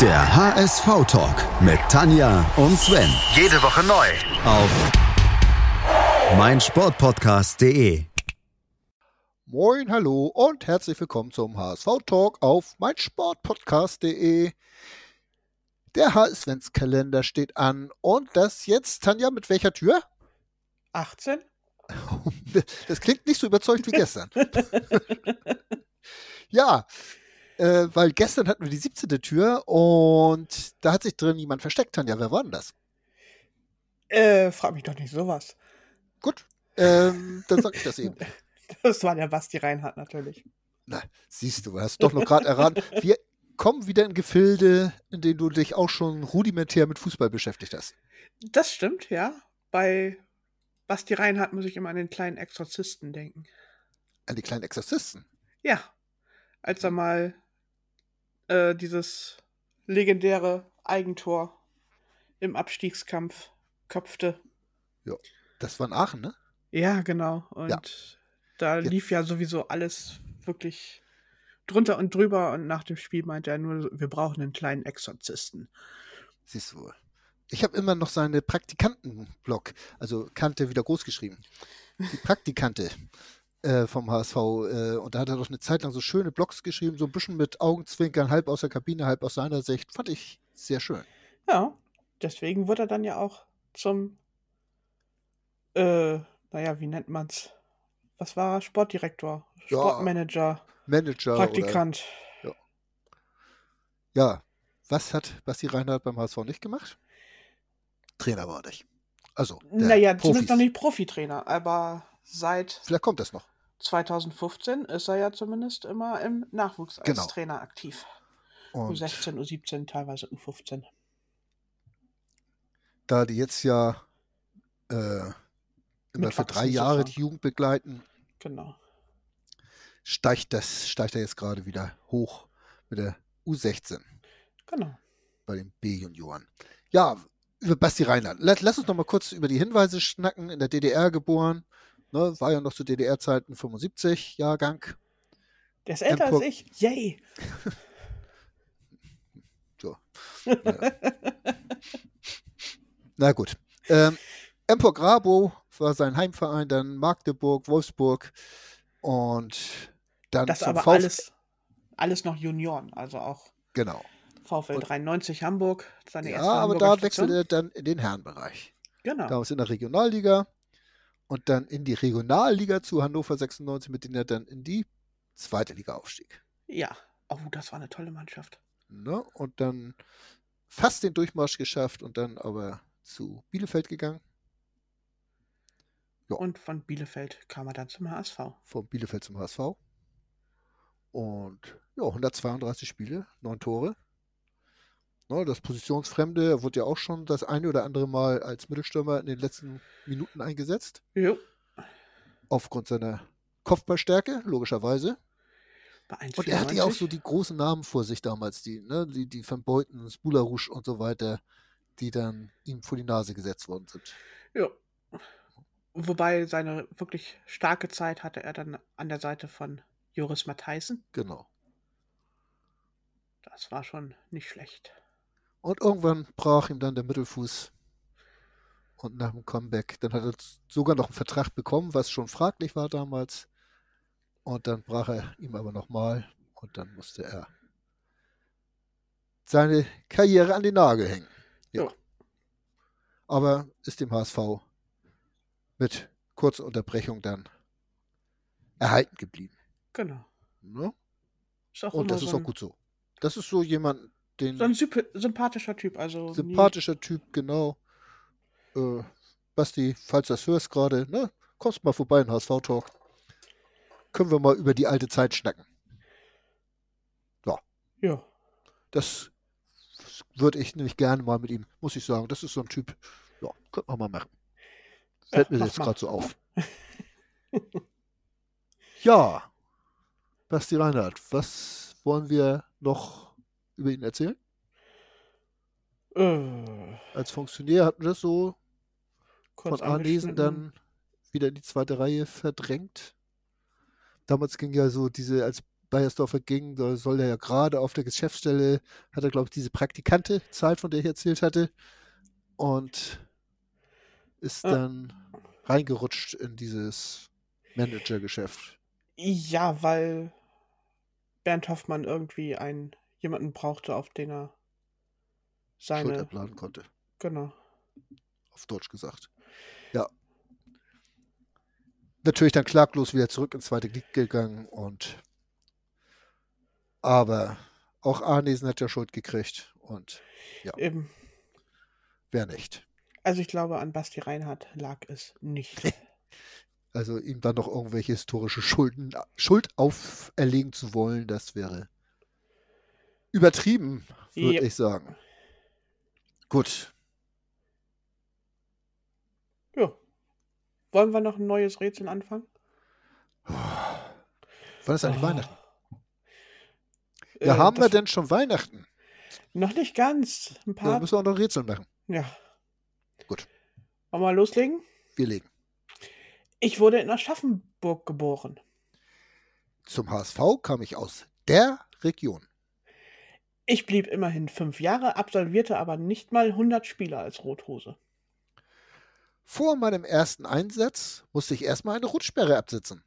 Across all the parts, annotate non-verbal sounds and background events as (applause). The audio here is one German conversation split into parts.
Der HSV-Talk mit Tanja und Sven. Jede Woche neu. Auf meinsportpodcast.de. Moin, hallo und herzlich willkommen zum HSV-Talk auf meinsportpodcast.de. Der HS-Kalender steht an und das jetzt, Tanja, mit welcher Tür? 18? (laughs) Das klingt nicht so überzeugt wie gestern. (laughs) ja, äh, weil gestern hatten wir die 17. Tür und da hat sich drin jemand versteckt, Tanja. Wer war denn das? Äh, frag mich doch nicht sowas. Gut, ähm, dann sag ich das eben. (laughs) Das war der Basti Reinhardt natürlich. Na, siehst du, hast doch noch gerade erraten. Wir kommen wieder in Gefilde, in denen du dich auch schon rudimentär mit Fußball beschäftigt hast. Das stimmt, ja. Bei Basti Reinhardt muss ich immer an den kleinen Exorzisten denken. An die kleinen Exorzisten? Ja. Als er mal äh, dieses legendäre Eigentor im Abstiegskampf köpfte. Ja, das war in Aachen, ne? Ja, genau. Und Ja. da Jetzt- lief ja sowieso alles wirklich drunter und drüber. Und nach dem Spiel meinte er nur, wir brauchen einen kleinen Exorzisten. Siehst du wohl. Ich habe immer noch seine Praktikantenblog, also Kante wieder groß geschrieben. Die Praktikante äh, vom HSV. Äh, und da hat er doch eine Zeit lang so schöne Blogs geschrieben, so ein bisschen mit Augenzwinkern, halb aus der Kabine, halb aus seiner Sicht. Fand ich sehr schön. Ja, deswegen wird er dann ja auch zum, äh, naja, wie nennt man's? Was war er? Sportdirektor, Ja, Sportmanager, Manager. Praktikant. Oder, ja, was hat Basti Reinhardt beim HSV nicht gemacht? Trainer war er nicht. Also, Naja, Profis. zumindest noch nicht Profitrainer, aber seit Vielleicht kommt das noch. 2015 ist er ja zumindest immer im Nachwuchs als Genau. Trainer aktiv. Und U16, U17, teilweise U15. da die jetzt ja äh, immer für drei Jahre sozusagen. die Jugend begleiten, Genau. steigt das, steigt er jetzt gerade wieder hoch mit der U16 Genau. bei den B-Junioren. Ja, über Basti Reinhardt. Lass, lass uns noch mal kurz über die Hinweise schnacken. In der DDR geboren, ne, war ja noch zu DDR-Zeiten 75 Jahrgang. Der ist älter als ich. Yay. (laughs) So. Ja. Na gut. Ähm, Empor Grabo war sein Heimverein, dann Magdeburg, Wolfsburg und dann Das zum aber VfL alles, alles noch Junioren, also auch Genau. VfL Und- 93 Hamburg, seine Ja, erste aber Hamburger da Station. wechselt er dann in den Herrenbereich. Genau. Damals in der Regionalliga und dann in die Regionalliga zu Hannover 96, mit denen er dann in die zweite Liga aufstieg. Ja. Oh, das war eine tolle Mannschaft. Ne? Und dann fast den Durchmarsch geschafft und dann aber zu Bielefeld gegangen. Ja. Und von Bielefeld kam er dann zum HSV. Von Bielefeld zum HSV. Und ja, 132 Spiele, 9 Tore. Ne, das Positionsfremde, er wurde ja auch schon das eine oder andere Mal als Mittelstürmer in den letzten Minuten eingesetzt. Jo. Aufgrund seiner Kopfballstärke, logischerweise. Und er hatte ja auch 1,94. so die großen Namen vor sich damals, die, ne, die, die Van Beuten, Spularusch und so weiter, die dann ihm vor die Nase gesetzt worden sind. Ja. Wobei seine wirklich starke Zeit hatte er dann an der Seite von Joris Matthijssen. Genau. Das war schon nicht schlecht. Und irgendwann brach ihm dann der Mittelfuß. Und nach dem Comeback, dann hat er sogar noch einen Vertrag bekommen, was schon fraglich war damals. Und dann brach er ihm aber nochmal. Und dann musste er seine Karriere an den Nagel hängen. Ja. Ja. Aber ist dem HSV mit kurzer Unterbrechung dann erhalten geblieben. Genau. Ne? Ist auch Und das ist so auch ein, gut so. Das ist so jemand, den so ein syp- sympathischer Typ. Also nie- sympathischer Typ, genau. Äh, Basti, falls du das hörst gerade, ne, kommst mal vorbei in HSV-Talk. Können wir mal über die alte Zeit schnacken. Ja. Das würde ich nämlich gerne mal mit ihm, muss ich sagen. Das ist so ein Typ, ja, könnte man mal machen. Fällt mir mach jetzt gerade so auf. (laughs) ja, Basti Reinhardt, was wollen wir noch über ihn erzählen? Äh, Als Funktionär hatten wir das so kurz von Arnesen dann wieder in die zweite Reihe verdrängt. Damals ging ja so diese, als Bayersdorfer ging, da soll er ja gerade auf der Geschäftsstelle, hat er, glaube ich, diese Praktikante zahlt, von der ich erzählt hatte. Und ist Ja. dann reingerutscht in dieses Managergeschäft. Ja, weil Bernd Hoffmann irgendwie einen jemanden brauchte, auf den er Schuld seine. abladen konnte, Genau. auf Deutsch gesagt. Ja. Natürlich dann klaglos wieder zurück ins zweite Glied gegangen und aber auch Arnesen hat ja Schuld gekriegt und Eben. wer nicht. Also ich glaube, an Basti Reinhardt lag es nicht. (laughs) Also ihm dann noch irgendwelche historische Schulden, Schuld auferlegen zu wollen, das wäre übertrieben, würde Yep. ich sagen. Gut, ja. Wollen wir noch ein neues Rätsel anfangen? wann ist eigentlich Oh. Weihnachten? Äh, Ja, haben wir denn schon Weihnachten? Noch nicht ganz. Ein Ja, paar. müssen wir auch noch ein Rätsel machen. Ja. Gut. Wollen wir loslegen? Wir legen. Ich wurde in Aschaffenburg geboren. Zum HSV kam ich aus der Region. Ich blieb immerhin fünf Jahre, absolvierte aber nicht mal 100 Spiele als Rothose. Vor meinem ersten Einsatz musste ich erstmal eine Rutschsperre absitzen.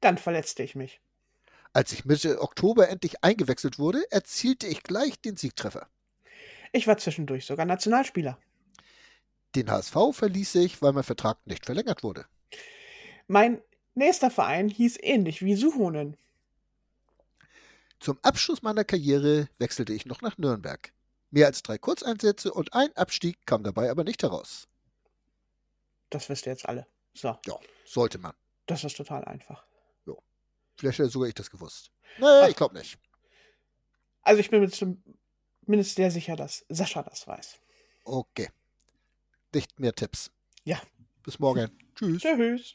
Dann verletzte ich mich. Als ich Mitte Oktober endlich eingewechselt wurde, erzielte ich gleich den Siegtreffer. Ich war zwischendurch sogar Nationalspieler. Den HSV verließ ich, weil mein Vertrag nicht verlängert wurde. Mein nächster Verein hieß ähnlich wie Suhonen. Zum Abschluss meiner Karriere wechselte ich noch nach Nürnberg. Mehr als drei Kurzeinsätze und ein Abstieg kam dabei aber nicht heraus. Das wisst ihr jetzt alle. So, Ja, sollte man. das ist total einfach. Vielleicht hätte sogar ich das gewusst. Nee, Ach. ich glaube nicht. Also ich bin mir zumindest sehr sicher, dass Sascha das weiß. Okay. Nicht mehr Tipps. Ja. Bis morgen. Tschüss. Tschüss.